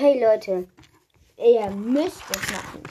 Hey Leute, ihr müsst es machen.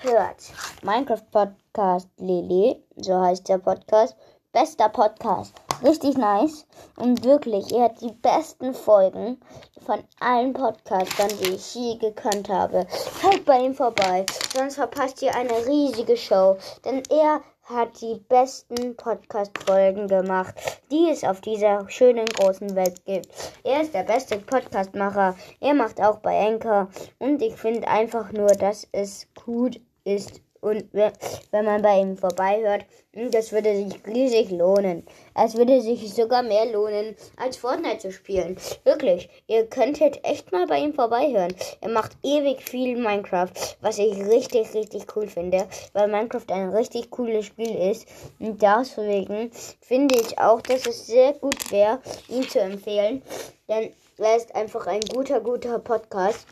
Hört Minecraft Podcast Lele, so heißt der Podcast. Bester Podcast. Richtig nice. Und wirklich, ihr habt die besten Folgen von allen Podcastern, die ich je gekannt habe. Hört bei ihm vorbei, sonst verpasst ihr eine riesige Show. Denn er hat die besten Podcast-Folgen gemacht, die es auf dieser schönen großen Welt gibt. Er ist der beste Podcastmacher. Er macht auch bei Anchor. Und ich finde einfach nur, dass es gut ist und wenn man bei ihm vorbeihört, hm, das würde sich riesig lohnen. Es würde sich sogar mehr lohnen, als Fortnite zu spielen. Wirklich, ihr könntet echt mal bei ihm vorbeihören. Er macht ewig viel Minecraft, was ich richtig, richtig cool finde, weil Minecraft ein richtig cooles Spiel ist. Und deswegen finde ich auch, dass es sehr gut wäre, ihn zu empfehlen. Denn er ist einfach ein guter, guter Podcast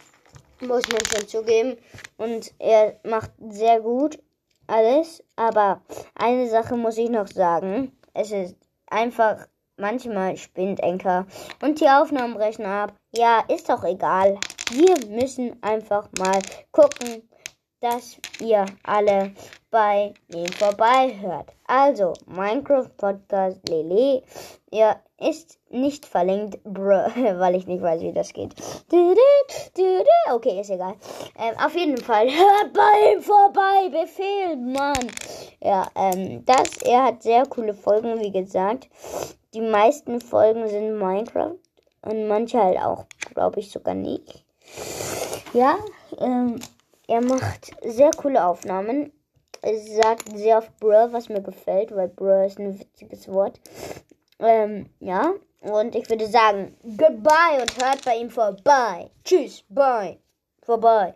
muss man schon zugeben. Und er macht sehr gut alles. Aber eine Sache muss ich noch sagen. Es ist einfach, manchmal spinnt Enker und die Aufnahmen brechen ab. Ja, ist doch egal. Wir müssen einfach mal gucken, dass ihr alle bei mir vorbei hört. Also, Minecraft Podcast Lele. Er ist nicht verlinkt, bro, weil ich nicht weiß, wie das geht. Okay, ist egal. Ähm, auf jeden Fall, hört bei ihm vorbei, Befehl, Mann. Ja, ähm, das, er hat sehr coole Folgen, wie gesagt. Die meisten Folgen sind Minecraft und manche halt auch, glaube ich, sogar nicht. Ja, ähm, er macht sehr coole Aufnahmen. Er sagt sehr oft Bruh, was mir gefällt, weil Bruh ist ein witziges Wort. Ähm, ja. Und ich würde sagen, goodbye und hört bei ihm vorbei. Tschüss, bye. Vorbei.